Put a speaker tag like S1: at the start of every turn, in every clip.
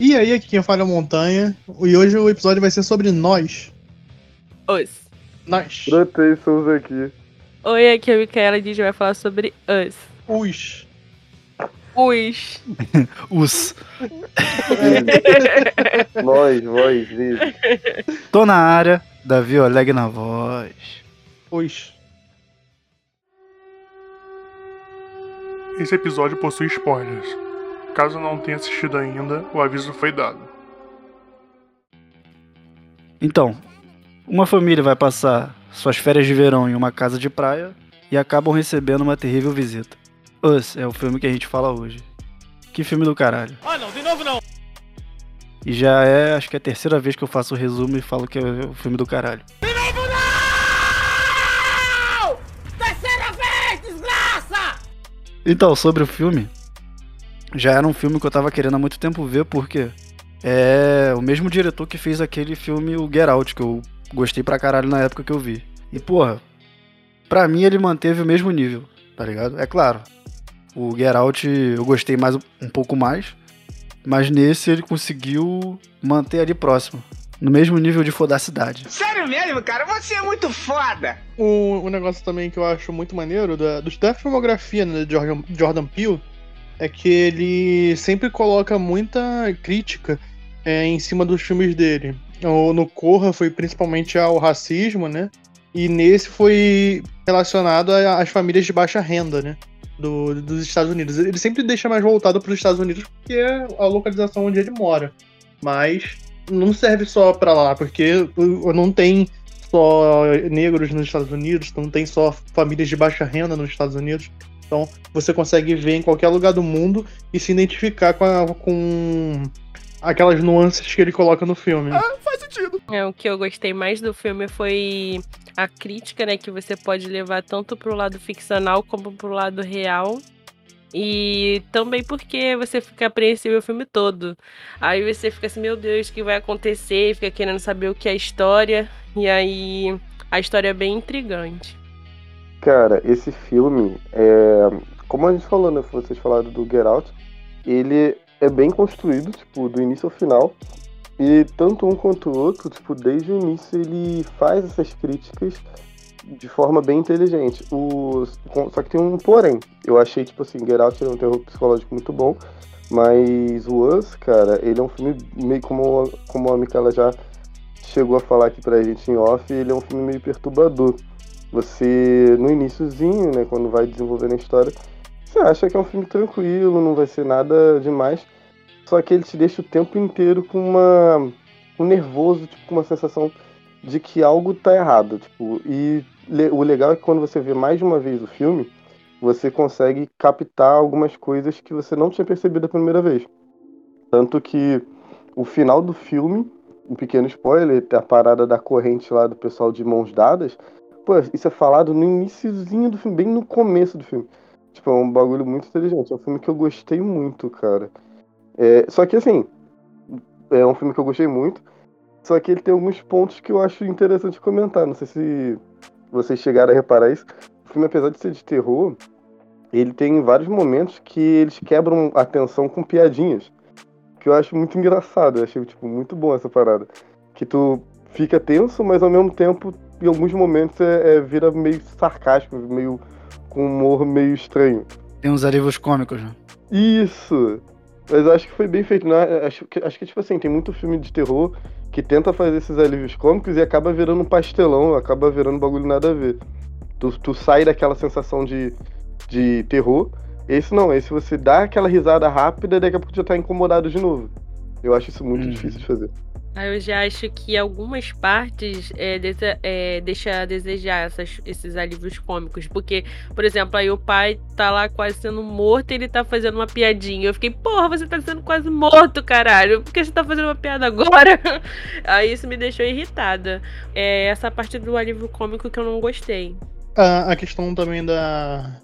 S1: E aí, aqui quem fala é a Montanha. E hoje o episódio vai ser sobre nós.
S2: Os.
S1: Nós.
S3: Brotei, somos aqui.
S2: Oi, aqui é a Micaela e a gente vai falar sobre us.
S1: Os.
S2: Os.
S4: Os.
S3: Nós, voz, isso.
S4: Tô na área, Davi Oleg na voz.
S1: Os.
S5: Esse episódio possui spoilers. Caso não tenha assistido ainda, o aviso foi dado.
S4: Então, uma família vai passar suas férias de verão em uma casa de praia e acabam recebendo uma terrível visita. Us é o filme que a gente fala hoje. Que filme do caralho.
S6: Ah, não, de novo não.
S4: E já é, acho que é a terceira vez que eu faço o resumo e falo que é o filme do caralho.
S6: De novo não! Terceira vez, desgraça!
S4: Então, sobre o filme, já era um filme que eu tava querendo há muito tempo ver, porque é o mesmo diretor que fez aquele filme, o Get Out, que eu gostei pra caralho na época que eu vi. E, porra, pra mim ele manteve o mesmo nível, tá ligado? É claro, o Get Out eu gostei mais um pouco mais, mas nesse ele conseguiu manter ali próximo, no mesmo nível de fodacidade.
S7: Sério mesmo, cara? Você é muito foda!
S1: Um, um negócio também que eu acho muito maneiro da, do- da filmografia né, de Jordan, Jordan Peele é que ele sempre coloca muita crítica é, em cima dos filmes dele. No Corra foi principalmente ao racismo, né? E nesse foi relacionado às famílias de baixa renda, né? Do, dos Estados Unidos. Ele sempre deixa mais voltado para os Estados Unidos porque é a localização onde ele mora. Mas não serve só para lá, porque não tem só negros nos Estados Unidos, não tem só famílias de baixa renda nos Estados Unidos. Então você consegue ver em qualquer lugar do mundo e se identificar com, a- com aquelas nuances que ele coloca no filme.
S6: Faz sentido.
S2: É, o que eu gostei mais do filme foi a crítica, né? Que você pode levar tanto pro lado ficcional como pro lado real. E também porque você fica apreensivo o filme todo. Aí você fica assim, meu Deus, o que vai acontecer? Fica querendo saber o que é a história. E aí a história é bem intrigante.
S3: Cara, esse filme, é... como a gente falou, né? Vocês falaram do Get Out, ele é bem construído, tipo, do início ao final. E tanto um quanto o outro, tipo, desde o início ele faz essas críticas de forma bem inteligente. O... Só que tem um porém. Eu achei, tipo assim, Get Out é um terror psicológico muito bom. Mas o Us, cara, ele é um filme meio como, como a Micaela já chegou a falar aqui pra gente em off, ele é um filme meio perturbador você no iniciozinho, né, quando vai desenvolvendo a história, você acha que é um filme tranquilo, não vai ser nada demais. Só que ele te deixa o tempo inteiro com uma um nervoso, tipo, com uma sensação de que algo tá errado, tipo, e o legal é que quando você vê mais de uma vez o filme, você consegue captar algumas coisas que você não tinha percebido a primeira vez. Tanto que o final do filme, um pequeno spoiler, a parada da corrente lá do pessoal de mãos dadas, Pô, isso é falado no iniciozinho do filme, bem no começo do filme. Tipo, é um bagulho muito inteligente. É um filme que eu gostei muito, cara. É, só que assim, é um filme que eu gostei muito. Só que ele tem alguns pontos que eu acho interessante comentar. Não sei se vocês chegaram a reparar isso. O filme, apesar de ser de terror, ele tem vários momentos que eles quebram a tensão com piadinhas. Que eu acho muito engraçado. Eu achei, tipo, muito bom essa parada. Que tu fica tenso, mas ao mesmo tempo em alguns momentos é, é- vira meio sarcástico, meio com humor meio estranho.
S4: Tem uns alívios cômicos, né?
S3: Isso! Mas eu acho que foi bem feito, né? Acho que, acho que, tipo assim, tem muito filme de terror que tenta fazer esses alívios cômicos e acaba virando um pastelão, acaba virando bagulho nada a ver. Tu, tu sai daquela sensação de, de terror. Esse não, esse você dá aquela risada rápida e daqui a pouco já tá incomodado de novo. Eu acho isso muito
S4: Uhum.
S3: difícil de fazer.
S2: Eu já acho que algumas partes é, desa- é, deixa a desejar essas- esses alívios cômicos. Porque, por exemplo, aí o pai tá lá quase sendo morto e ele tá fazendo uma piadinha. Eu fiquei, porra, você tá sendo quase morto, caralho. Por que você tá fazendo uma piada agora? Aí isso me deixou irritada. É essa parte do alívio cômico que eu não gostei.
S1: a, a questão também da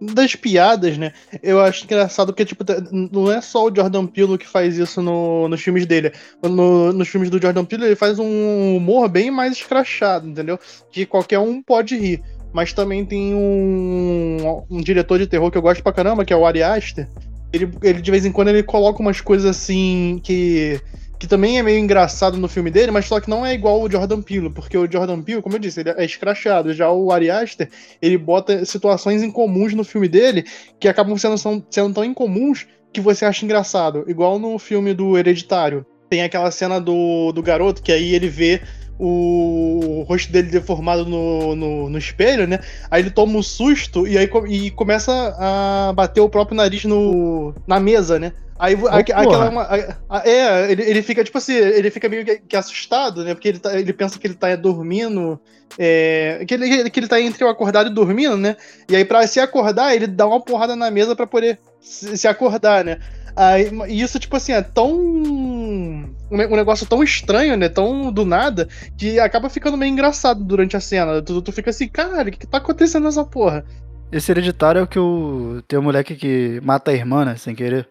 S1: das piadas, né? Eu acho engraçado porque, tipo, não é só o Jordan Peele que faz isso no- nos filmes dele. No- nos filmes do Jordan Peele, ele faz um humor bem mais escrachado, entendeu? Que qualquer um pode rir. Mas também tem um, um diretor de terror que eu gosto pra caramba, que é o Ari Aster. ele, ele de vez em quando ele coloca umas coisas assim que que também é meio engraçado no filme dele, mas só que não é igual o Jordan Peele, porque o Jordan Peele, como eu disse, ele é escrachado. Já o Ari Aster, ele bota situações incomuns no filme dele que acabam sendo, sendo tão incomuns que você acha engraçado. Igual no filme do Hereditário. Tem aquela cena do, do garoto que aí ele vê o rosto dele deformado no, no, no, espelho, né? Aí ele toma um susto e aí e começa a bater o próprio nariz no, na mesa, né? Aí oh, aquela. A, a, é, ele, ele fica, tipo assim, ele fica meio que, que, assustado, né? Porque ele, tá, ele pensa que ele tá dormindo. É, que, ele, que ele tá entre o acordado e dormindo, né? E aí, pra se acordar, ele dá uma porrada na mesa para poder se, se, acordar, né? Aí, isso, tipo assim, é tão. Um, um negócio tão estranho, né? Tão do nada, que acaba ficando meio engraçado durante a cena. Tu, tu fica assim, cara, o que, que tá acontecendo nessa porra?
S4: Esse hereditário é o que o. Tem um moleque que mata a irmã, né? Sem querer.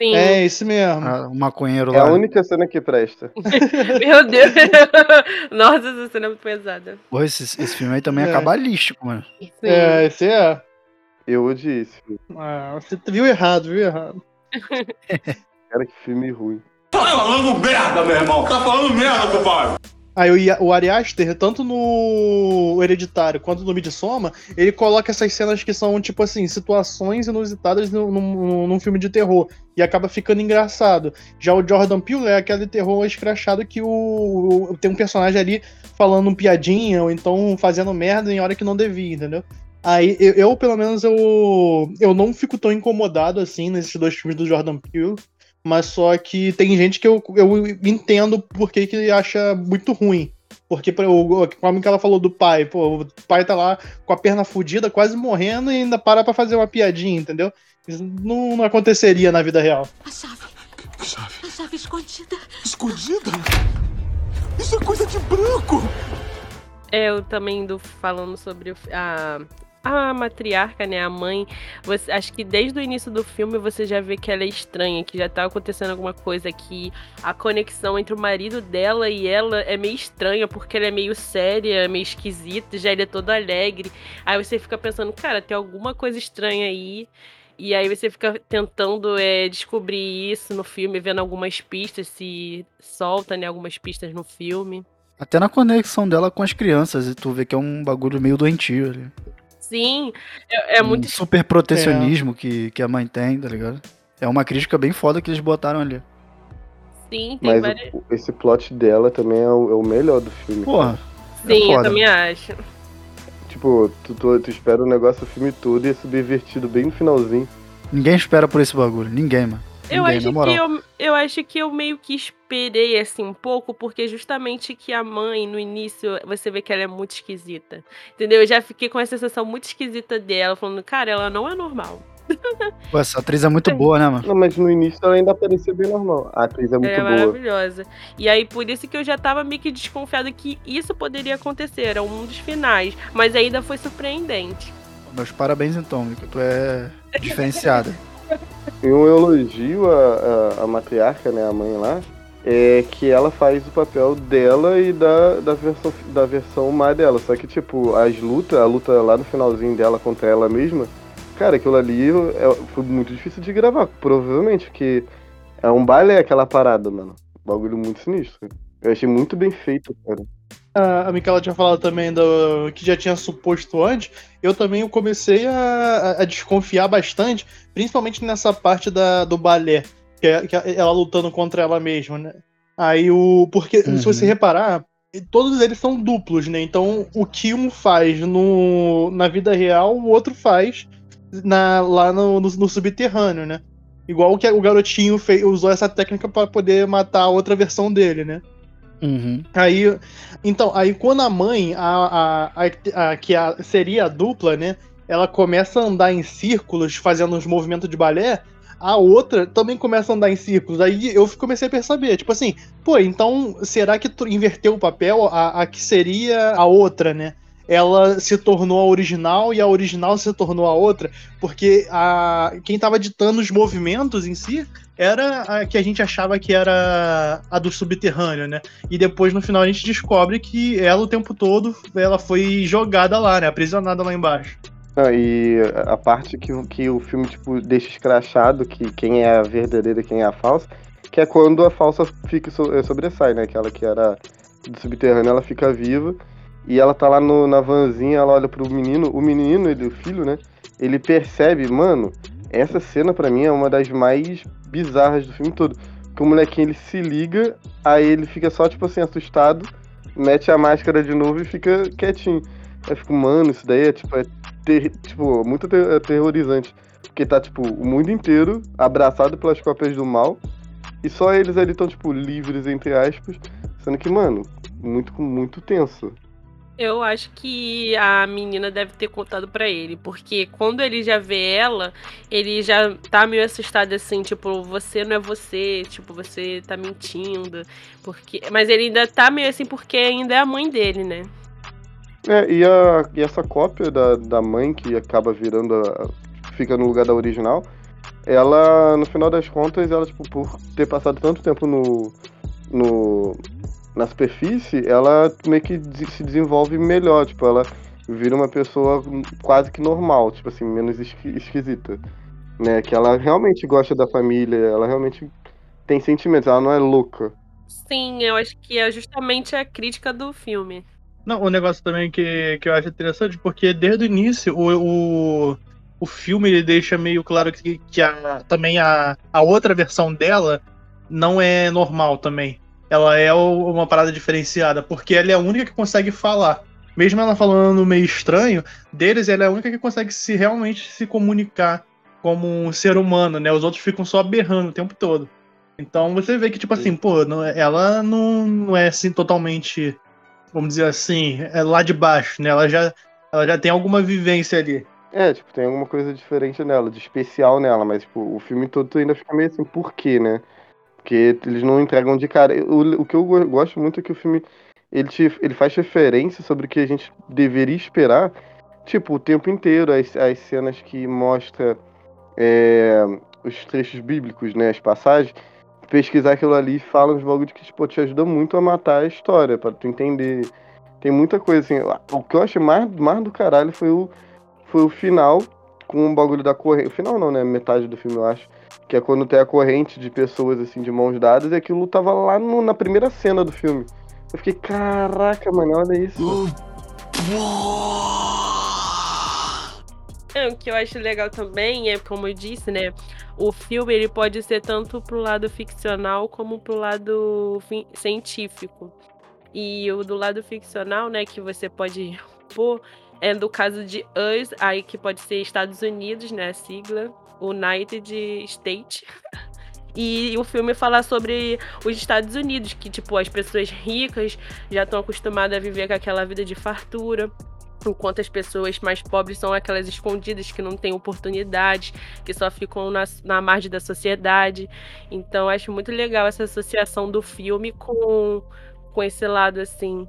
S1: Sim. É, isso mesmo.
S4: Ah, o maconheiro
S3: lá.
S4: É
S3: a única cena que presta.
S2: Meu Deus. Nossa, essa cena é muito pesada.
S4: Pô, esse, esse filme aí também é, é cabalístico, mano.
S1: Sim. É, esse é.
S3: Eu odiei esse filme.
S1: Ah, você viu errado, viu errado.
S3: Cara, que filme ruim.
S6: Tá falando merda, meu irmão. Tá falando merda, compadre.
S1: Aí o, o Ari Aster, tanto no Hereditário quanto no Midsommar, ele coloca essas cenas que são, tipo assim, situações inusitadas num, num, num, filme de terror. E acaba ficando engraçado. Já o Jordan Peele é aquele terror escrachado que o, o tem um personagem ali falando um piadinha, ou então fazendo merda em hora que não devia, entendeu? Aí eu, eu, pelo menos, eu, eu não fico tão incomodado assim nesses dois filmes do Jordan Peele. Mas só que tem gente que eu, eu entendo por que, que acha muito ruim. Porque, como que ela falou do pai, pô, o pai tá lá com a perna fodida, quase morrendo, e ainda para pra fazer uma piadinha, entendeu? Isso não, não aconteceria na vida real.
S6: A chave. Que chave? A chave escondida. Escondida? Isso é coisa de branco!
S2: É, eu também do falando sobre a a matriarca, né, a mãe, você, acho que desde o início do filme você já vê que ela é estranha, que já tá acontecendo alguma coisa que a conexão entre o marido dela e ela é meio estranha, porque ela é meio séria, meio esquisita, já ele é todo alegre. Aí você fica pensando, cara, tem alguma coisa estranha aí. E aí você fica tentando é, descobrir isso no filme, vendo algumas pistas, se solta, né, algumas pistas no filme.
S4: Até na conexão dela com as crianças, e tu vê que é um bagulho meio doentio ali.
S2: Sim, é, é
S4: um
S2: muito.
S4: super protecionismo é. que, que a mãe tem, tá ligado? É uma crítica bem foda que eles botaram ali.
S2: Sim, tem
S3: Mas
S2: várias.
S3: O, esse plot dela também é o, é o melhor do filme.
S4: Porra.
S2: Sim, é eu também acho.
S3: Tipo, tu, tu, tu espera o negócio o filme todo e é subvertido bem no finalzinho.
S4: Ninguém espera por esse bagulho, ninguém, mano.
S2: Eu
S4: ninguém,
S2: acho que eu, eu acho que eu meio que esperei assim um pouco, porque justamente que a mãe, no início, você vê que ela é muito esquisita. Entendeu? Eu já fiquei com a sensação muito esquisita dela, falando, cara, ela não é normal.
S4: Pô, essa atriz é muito boa, né, mano?
S3: Não, mas no início ela ainda parecia bem normal. A atriz é muito
S2: é
S3: boa.
S2: maravilhosa. E aí, por isso que eu já tava meio que desconfiada que isso poderia acontecer. Era um dos finais. Mas ainda foi surpreendente.
S4: Meus parabéns, então, Mica. Tu é diferenciada.
S3: E um elogio à, à matriarca, né, a mãe lá, é que ela faz o papel dela e da, da, versão, da versão má dela. Só que, tipo, as lutas, a luta lá no finalzinho dela contra ela mesma, cara, aquilo ali é, foi muito difícil de gravar, provavelmente, porque é um baile aquela parada, mano. Bagulho muito sinistro. Eu achei muito bem feito, cara.
S1: A Micaela tinha falado também do que já tinha suposto antes. Eu também comecei a, a desconfiar bastante, principalmente nessa parte da, do balé, que é, que é ela lutando contra ela mesma, né? Aí o. Porque, uhum. se você reparar, todos eles são duplos, né? Então o que um faz no, na vida real, o outro faz na, lá no, no, no subterrâneo, né? Igual que o garotinho fez, usou essa técnica para poder matar a outra versão dele, né?
S4: Uhum.
S1: Aí, então, aí quando a mãe, a, a, a, que a, seria a dupla, né? Ela começa a andar em círculos, fazendo uns movimentos de balé, a outra também começa a andar em círculos. Aí eu comecei a perceber, tipo assim, pô, então será que inverteu o papel? A, a que seria a outra, né? Ela se tornou a original e a original se tornou a outra, porque a, quem tava ditando os movimentos em si era a que a gente achava que era a do subterrâneo, né? E depois no final a gente descobre que ela o tempo todo ela foi jogada lá, né? Aprisionada lá embaixo.
S3: E a parte que, que o filme, tipo, deixa escrachado que quem é a verdadeira e quem é a falsa, que é quando a falsa fica eh, sobressai, né? Aquela que era do subterrâneo, ela fica viva e ela tá lá no- na vanzinha, ela olha pro menino, o menino, ele, o filho, né? Ele percebe, mano, essa cena pra mim é uma das mais bizarras do filme todo. Que o molequinho ele se liga, aí ele fica só, tipo assim, assustado, mete a máscara de novo e fica quietinho. Aí fico, mano, isso daí é tipo, é ter- tipo, muito ater- aterrorizante. Porque tá, tipo, o mundo inteiro abraçado pelas cópias do mal. E só eles ali estão, tipo, livres, entre aspas. Sendo que, mano, muito, muito tenso.
S2: Eu acho que a menina deve ter contado pra ele, porque quando ele já vê ela, ele já tá meio assustado assim, tipo, você não é você, tipo, você tá mentindo, porque, mas ele ainda tá meio assim porque ainda é a mãe dele, né?
S3: É, e, a, e essa cópia da, da mãe que acaba virando a, fica no lugar da original, ela, no final das contas, ela, tipo, por ter passado tanto tempo no, no na superfície, ela meio que se desenvolve melhor, tipo, ela vira uma pessoa quase que normal, tipo assim, menos esqui- esquisita, né? Que ela realmente gosta da família, ela realmente tem sentimentos, ela não é louca.
S2: Sim, eu acho que é justamente a crítica do filme.
S1: Não, o negócio também que, que eu acho interessante, porque desde o início o, o, o filme ele deixa meio claro que, que a, também a, a outra versão dela não é normal também. Ela é uma parada diferenciada, porque ela é a única que consegue falar. Mesmo ela falando meio estranho, deles ela é a única que consegue se realmente se comunicar como um ser humano, né? Os outros ficam só berrando o tempo todo. Então você vê que, tipo assim, pô, não- ela não, não é assim totalmente vamos dizer assim, é lá de baixo, né? Ela já, ela já tem alguma vivência ali.
S3: É, tipo, tem alguma coisa diferente nela, de especial nela, mas, tipo, o filme todo ainda fica meio assim, por quê, né? Porque eles não entregam de cara. O, o que eu go- gosto muito é que o filme, ele, te, ele faz referência sobre o que a gente deveria esperar, tipo, o tempo inteiro, as, as cenas que mostra é, os trechos bíblicos, né, as passagens, pesquisar aquilo ali fala uns bagulho que, tipo, te ajuda muito a matar a história, pra tu entender. Tem muita coisa, assim, o que eu achei mais, mais do caralho foi o, foi o final com o bagulho da corrente. O final não, né? Metade do filme, eu acho. Que é quando tem a corrente de pessoas, assim, de mãos dadas, e aquilo tava lá no- na primeira cena do filme. Eu fiquei, caraca, mano, olha isso.
S2: É, o que eu acho legal também é, como eu disse, né? O filme ele pode ser tanto pro lado ficcional como pro lado fi- científico. E o do lado ficcional, né, que você pode pôr, é do caso de US, aí que pode ser Estados Unidos, né, a sigla, United States. E o filme fala sobre os Estados Unidos, que, tipo, as pessoas ricas já estão acostumadas a viver com aquela vida de fartura, enquanto as pessoas mais pobres são aquelas escondidas que não têm oportunidades, que só ficam na, na margem da sociedade. Então, acho muito legal essa associação do filme com, com esse lado, assim.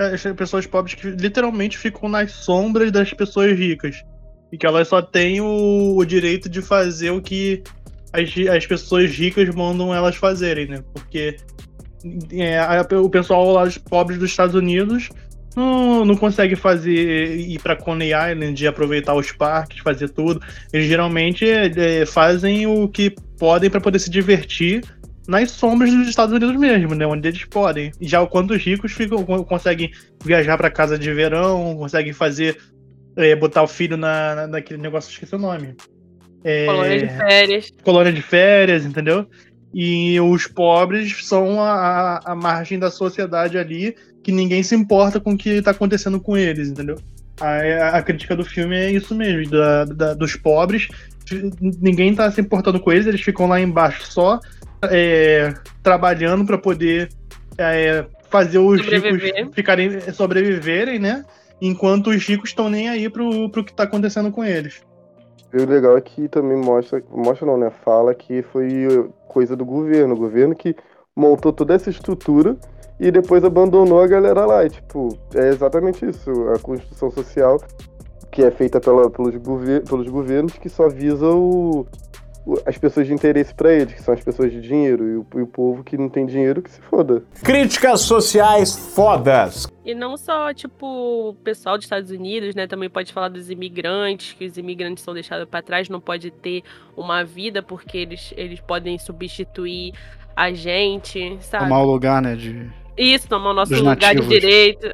S1: É, as pessoas pobres que literalmente ficam nas sombras das pessoas ricas. E que elas só têm o, o direito de fazer o que as, as pessoas ricas mandam elas fazerem, né? Porque é, a- o pessoal lá, os pobres dos Estados Unidos, não, não consegue fazer ir pra Coney Island e aproveitar os parques, fazer tudo. Eles geralmente é, fazem o que podem para poder se divertir nas sombras dos Estados Unidos mesmo, né? Onde eles podem. Já quando os ricos ficam, conseguem viajar para casa de verão, conseguem fazer. é, botar o filho na, na- naquele negócio, esqueci o nome. É,
S2: Colônia de férias.
S1: colônia de férias, entendeu? E os pobres são a, a- margem da sociedade ali que ninguém se importa com o que tá acontecendo com eles, entendeu? A, a crítica do filme é isso mesmo, da, da- dos pobres. Ninguém tá se importando com eles, eles ficam lá embaixo só é, trabalhando para poder é, fazer os
S2: Sobreviver.
S1: ricos ficarem sobreviverem, né? Enquanto os ricos estão nem aí pro, pro que tá acontecendo com eles.
S3: E o legal é que também mostra, mostra não, né? Fala que foi coisa do governo. O governo que montou toda essa estrutura e depois abandonou a galera lá. E, tipo, é exatamente isso. A construção social que é feita pela, pelos, gover pelos governos que só visa o, o- as pessoas de interesse pra eles, que são as pessoas de dinheiro, e o, e o povo que não tem dinheiro que se foda.
S8: Críticas sociais fodas.
S2: E não só, tipo, o pessoal dos Estados Unidos, né? Também pode falar dos imigrantes, que os imigrantes são deixados para trás, não pode ter uma vida porque eles, eles podem substituir a gente, sabe?
S4: Tomar o lugar, né? De...
S2: Isso, tomar o nosso lugar de direito.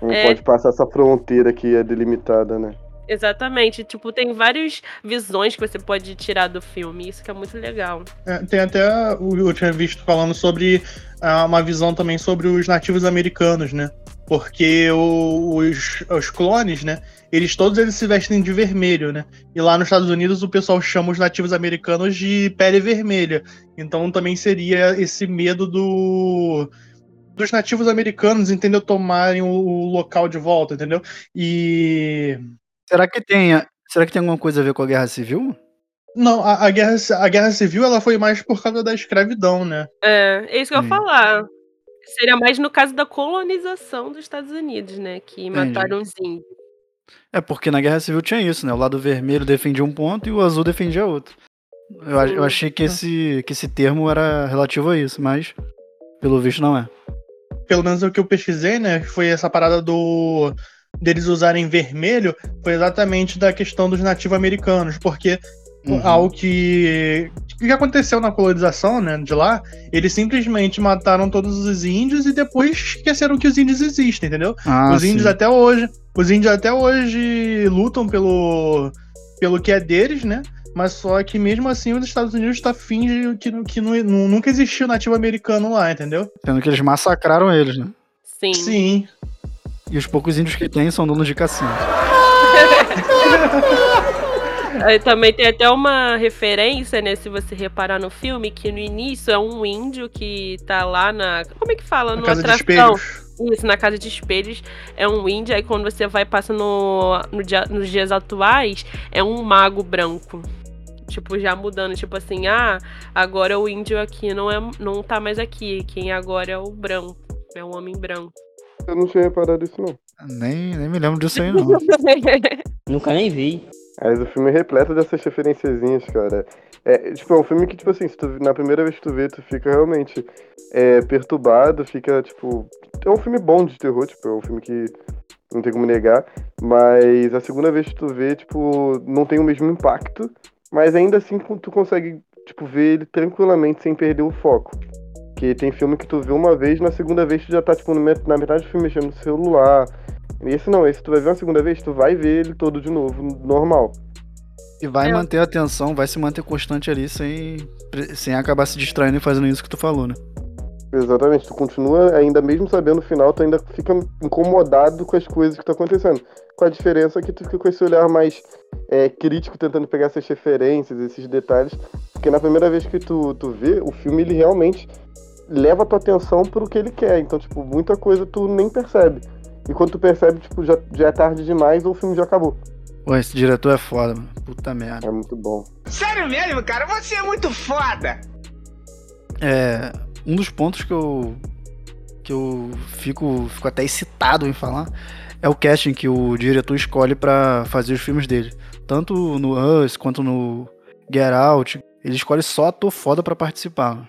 S3: Não
S2: É.
S3: pode passar essa fronteira que é delimitada, né?
S2: Exatamente. Tipo, tem várias visões que você pode tirar do filme. Isso que é muito legal.
S1: É, tem até, eu tinha visto falando sobre ah, uma visão também sobre os nativos americanos, né? Porque os, os clones, né? Eles todos eles se vestem de vermelho, né? E lá nos Estados Unidos o pessoal chama os nativos americanos de pele vermelha. Então também seria esse medo do dos nativos americanos, entendeu? Tomarem o, o local de volta, entendeu? E
S4: Será que tem. Será que tem alguma coisa a ver com a guerra civil?
S1: não, a, a guerra a guerra civil ela foi mais por causa da escravidão, né?
S2: É, é isso que eu ia falar. Seria mais no caso da colonização dos Estados Unidos, né? Que mataram os índios.
S4: É porque na guerra civil tinha isso, né? O lado vermelho defendia um ponto e o azul defendia outro. Eu, eu achei que esse, que esse termo era relativo a isso, mas pelo visto não é.
S1: pelo menos o que eu pesquisei, né, foi essa parada do deles usarem vermelho, foi exatamente da questão dos nativos americanos, porque
S4: Uhum.
S1: algo que o que aconteceu na colonização, né, de lá, eles simplesmente mataram todos os índios e depois esqueceram que os índios existem, entendeu?
S4: Ah,
S1: os índios
S4: sim.
S1: até hoje, os índios até hoje lutam pelo pelo que é deles, né? Mas só que mesmo assim os Estados Unidos tá finge que, que nu- nunca existiu nativo americano lá, entendeu?
S4: Sendo que eles massacraram eles, né?
S2: Sim.
S1: Sim.
S4: E os poucos índios que tem são donos de cassino.
S2: Aí também tem até uma referência, né? Se você reparar no filme, que no início é um índio que tá lá na. Como é que fala?
S1: Na
S2: Numa
S1: casa de
S2: atração.
S1: espelhos.
S2: Isso, na casa de espelhos é um índio, aí quando você vai passando no, no dia- nos dias atuais, é um mago branco. Tipo, já mudando, tipo assim, ah, agora o índio aqui não, é, não tá mais aqui. Quem agora é o branco. É o homem branco.
S3: Eu não tinha reparado isso, não.
S4: Nem, nem me lembro disso aí, não.
S9: Nunca nem vi.
S3: Mas o filme é repleto dessas referenciazinhas, cara. É, tipo, é um filme que, tipo assim, se tu, na primeira vez que tu vê, tu fica realmente é, perturbado, fica, tipo... É um filme bom de terror, tipo, é um filme que não tem como negar. Mas a segunda vez que tu vê, tipo, não tem o mesmo impacto. Mas ainda assim, tu consegue, tipo, ver ele tranquilamente sem perder o foco. Porque tem filme que tu vê uma vez, na segunda vez tu já tá, tipo, na metade do filme mexendo no celular. Esse não, esse tu vai ver uma segunda vez, tu vai ver ele todo de novo, normal.
S4: E vai
S2: É.
S4: manter a atenção, vai se manter constante ali sem, sem acabar se distraindo e fazendo isso que tu falou, né?
S3: Exatamente, tu continua, ainda mesmo sabendo o final, tu ainda fica incomodado com as coisas que estão acontecendo. Com a diferença que tu fica com esse olhar mais é, crítico, tentando pegar essas referências, esses detalhes. Porque na primeira vez que tu, tu vê, o filme ele realmente leva a tua atenção pro que ele quer. Então, tipo, muita coisa tu nem percebe. E quando tu percebe, tipo, já, já é tarde demais ou o filme já acabou.
S4: Pô, esse diretor é foda, mano. Puta merda.
S3: É muito bom.
S7: Sério mesmo, cara? Você é muito foda!
S4: É. Um dos pontos que eu. que eu fico, fico até excitado em falar é o casting que o diretor escolhe pra fazer os filmes dele. Tanto no Us quanto no Get Out. Ele escolhe só ator foda pra participar.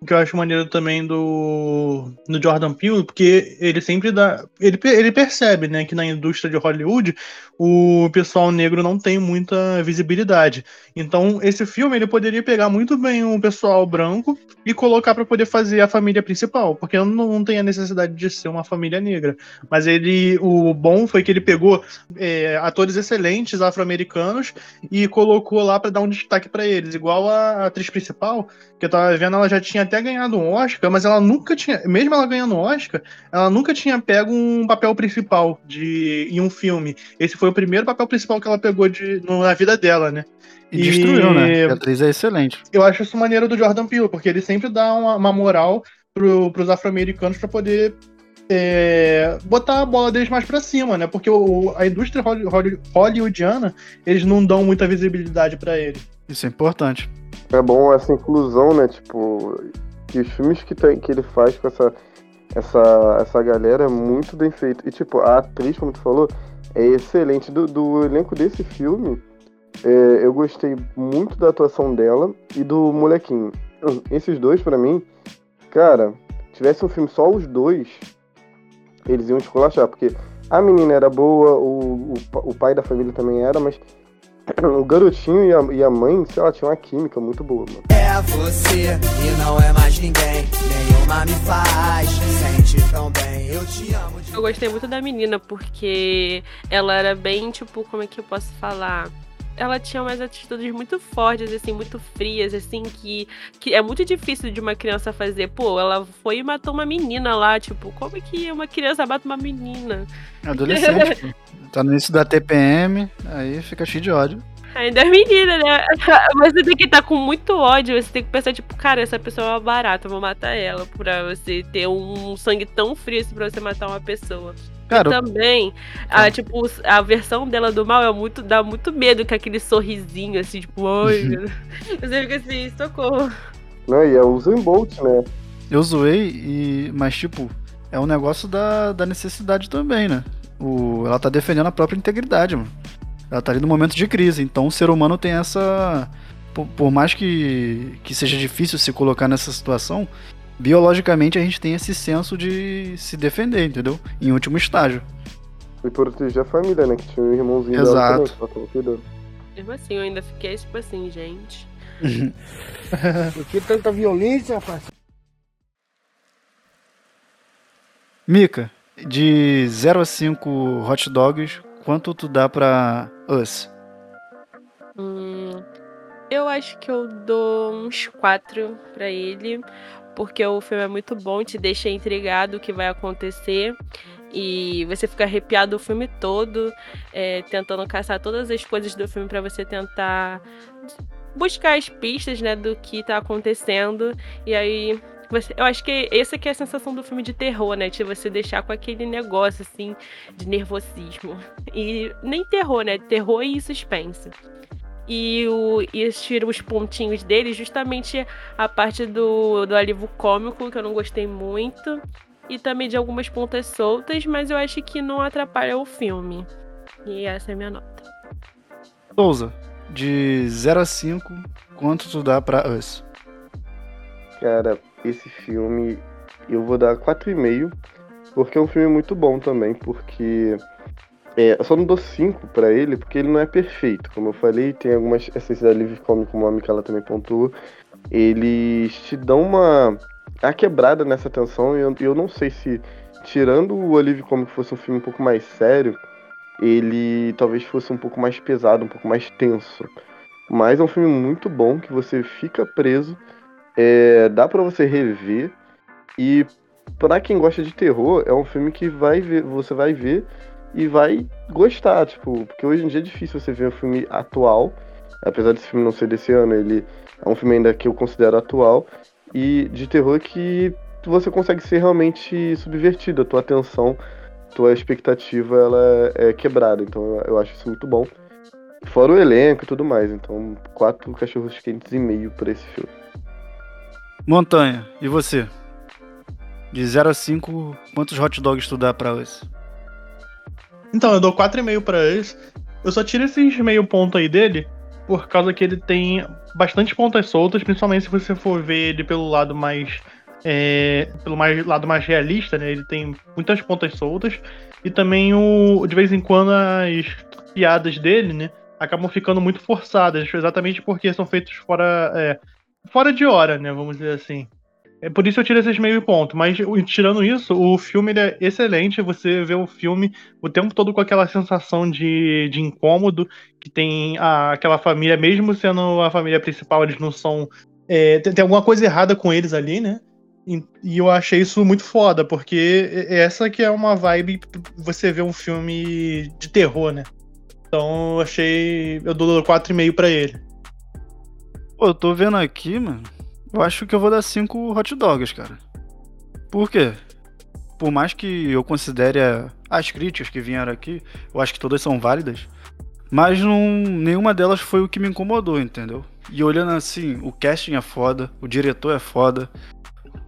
S1: O que eu acho maneiro também do, do Jordan Peele, porque ele sempre dá. Ele, ele percebe, né, que na indústria de Hollywood o pessoal negro não tem muita visibilidade. Então, esse filme ele poderia pegar muito bem o pessoal branco e colocar pra poder fazer a família principal, porque não, não tem a necessidade de ser uma família negra. Mas ele. O bom foi que ele pegou é, atores excelentes afro-americanos e colocou lá pra dar um destaque pra eles, igual a atriz principal que eu tava vendo, ela já tinha até ganhado um Oscar, mas ela nunca tinha, mesmo ela ganhando um Oscar, ela nunca tinha pego um papel principal de em um filme. Esse foi o primeiro papel principal que ela pegou de, na vida dela, né?
S4: E,
S1: E-
S4: destruiu, né? A atriz é excelente.
S1: Eu acho isso maneiro do Jordan Peele, porque ele sempre dá uma, uma moral pro, pros afro-americanos pra poder é, botar a bola deles mais pra cima, né? Porque o, a indústria holly- holly- hollywoodiana, eles não dão muita visibilidade pra ele.
S4: Isso é importante.
S3: É bom essa inclusão, né? Tipo, que os filmes que, tem, que ele faz com essa, essa, essa galera é muito bem feito. E, tipo, a atriz, como tu falou, é excelente. Do, do elenco desse filme, é, eu gostei muito da atuação dela e do molequinho. Esses dois, pra mim, cara, tivesse um filme só os dois, eles iam esculachar, porque a menina era boa, o, o, o pai da família também era, mas o garotinho e a, e a mãe, sei lá, tinha uma química muito boa, mano.
S10: É você e não é mais ninguém. Nenhuma me faz sentir tão bem. Eu te amo. De...
S2: Eu gostei muito da menina porque ela era bem, tipo, como é que eu posso falar? Ela tinha umas atitudes muito fortes, assim, muito frias, assim, que, que é muito difícil de uma criança fazer. Pô, ela foi e matou uma menina lá, tipo, como é que uma criança mata uma menina?
S4: Adolescente, pô. Tá no início da TPM, aí fica cheio de ódio.
S2: Ainda é menina, né? Mas você tem que estar tá com muito ódio. Você tem que pensar, tipo, cara, essa pessoa é uma barata, eu vou matar ela. Pra você ter um sangue tão frio assim pra você matar uma pessoa. Cara, e também, a, tipo, a versão dela do mal é muito, dá muito medo com aquele sorrisinho, assim, tipo, oi, meu Você fica assim, socorro.
S3: Não, e é o Usain Bolt, né?
S4: Eu zoei, e... mas, tipo, é um negócio da, da necessidade também, né? O... Ela tá defendendo a própria integridade, mano. Ela tá ali no momento de crise, então o ser humano tem essa. Por, por mais que, que seja difícil se colocar nessa situação, biologicamente a gente tem esse senso de se defender, entendeu? Em último estágio.
S3: E proteger a família, né? Que tinha um irmãozinho
S4: Exato.
S3: dela.
S2: Mesmo assim, eu ainda fiquei tipo assim, gente.
S6: Por que tanta violência, rapaz?
S4: Mika, de 0 a 5 hot dogs, quanto tu dá pra Us?
S2: Hum, eu acho que eu dou uns 4 pra ele, porque o filme é muito bom, te deixa intrigado o que vai acontecer. E você fica arrepiado o filme todo, é, tentando caçar todas as coisas do filme para você tentar buscar as pistas, né, do que tá acontecendo. E aí eu acho que essa que é a sensação do filme de terror, né? De você deixar com aquele negócio assim de nervosismo. E nem terror, né? Terror e suspense e, o, e tira os pontinhos dele, justamente a parte do, do alívio cômico, que eu não gostei muito, e também de algumas pontas soltas, mas eu acho que não atrapalha o filme. E essa é a minha nota.
S4: Souza, de 0 a 5, quanto tu dá pra Us?
S3: Cara, esse filme eu vou dar 4,5, porque é um filme muito bom também, porque é, eu só não dou 5 pra ele porque ele não é perfeito. Como eu falei, tem algumas essências da Live Comic, como a Micaela também pontuou. Eles te dão uma. a quebrada nessa tensão. E eu, eu não sei se, tirando o Olive Comic fosse um filme um pouco mais sério, ele talvez fosse um pouco mais pesado, um pouco mais tenso. Mas é um filme muito bom que você fica preso. É, dá para você rever. E para quem gosta de terror, é um filme que vai ver, você vai ver e vai gostar, tipo, porque hoje em dia é difícil você ver um filme atual, apesar desse filme não ser desse ano, ele é um filme ainda que eu considero atual, e de terror que você consegue ser realmente subvertido, a tua atenção, tua expectativa, ela é quebrada, então eu acho isso muito bom. Fora o elenco e tudo mais, então quatro cachorros quentes e meio pra esse filme.
S4: Montanha, e você? De 0 a 5, quantos hot dogs tu dá pra hoje?
S1: Então, eu dou 4,5 pra eles. Eu só tiro esses meio ponto aí dele por causa que ele tem bastante pontas soltas, principalmente se você for ver ele pelo lado mais. É, pelo mais, lado mais realista, né? Ele tem muitas pontas soltas. E também o. De vez em quando as piadas dele, né? Acabam ficando muito forçadas, exatamente porque são feitos fora. É, fora de hora, né? Vamos dizer assim. É por isso eu tiro esses meio ponto. Mas tirando isso, o filme é excelente. Você vê o filme o tempo todo com aquela sensação de, de incômodo que tem a, aquela família, mesmo sendo a família principal, eles não são. É, tem, tem, alguma coisa errada com eles ali, né? E, e, eu achei isso muito foda, porque essa que é uma vibe você vê um filme de terror, né? Então eu achei. Eu dou 4,5 pra ele.
S4: Pô, eu tô vendo aqui, mano. Eu acho que eu vou dar 5 hot dogs, cara. Por quê? Por mais que eu considere as críticas que vieram aqui, eu acho que todas são válidas. Mas não, nenhuma delas foi o que me incomodou, entendeu? E olhando assim, o casting é foda, o diretor é foda.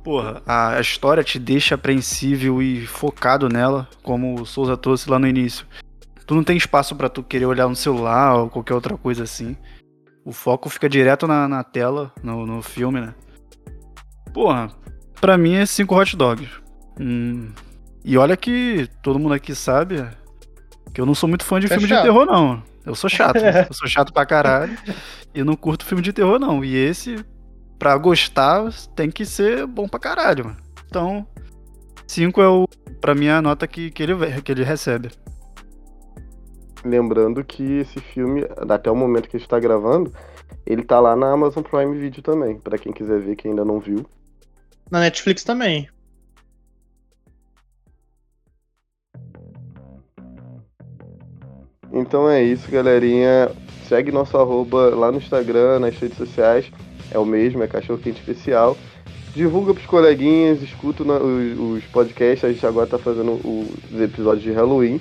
S4: Porra, a, a história te deixa apreensível e focado nela, como o Souza trouxe lá no início. tu não tem espaço pra tu querer olhar no celular ou qualquer outra coisa assim. O foco fica direto na, na tela, no, no filme, né? Porra, pra mim é cinco hot dogs. Hum, e olha que todo mundo aqui sabe que eu não sou muito fã de
S1: É
S4: filme
S1: chato.
S4: de terror, não. Eu sou chato. eu sou chato pra caralho. E não curto filme de terror, não. E esse, pra gostar, tem que ser bom pra caralho, mano. Então, 5 é o, pra mim, a nota que, que, ele, que ele recebe.
S3: Lembrando que esse filme, até o momento que a gente tá gravando, ele tá lá na Amazon Prime Video também, pra quem quiser ver que ainda não viu.
S1: Na Netflix também.
S3: Então é isso, galerinha. Segue nosso arroba lá no Instagram, nas redes sociais. É o mesmo, é Cachorro Quente Especial. Divulga pros coleguinhas, escuta os, os podcasts. A gente agora tá fazendo os episódios de Halloween.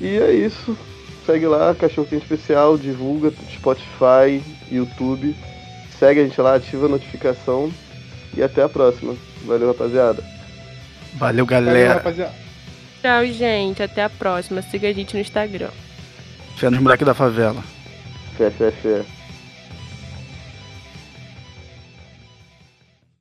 S3: E é isso. Segue lá, Cachorro Quente Especial. Divulga Spotify, YouTube. Segue a gente lá, ativa a notificação. E até a próxima. Valeu, rapaziada.
S4: Valeu,
S1: Valeu,
S4: galera.
S1: rapaziada.
S2: Tchau, gente. Até a próxima. Siga a gente no Instagram.
S4: Fé nos moleques da favela.
S3: Fé, fé, fé.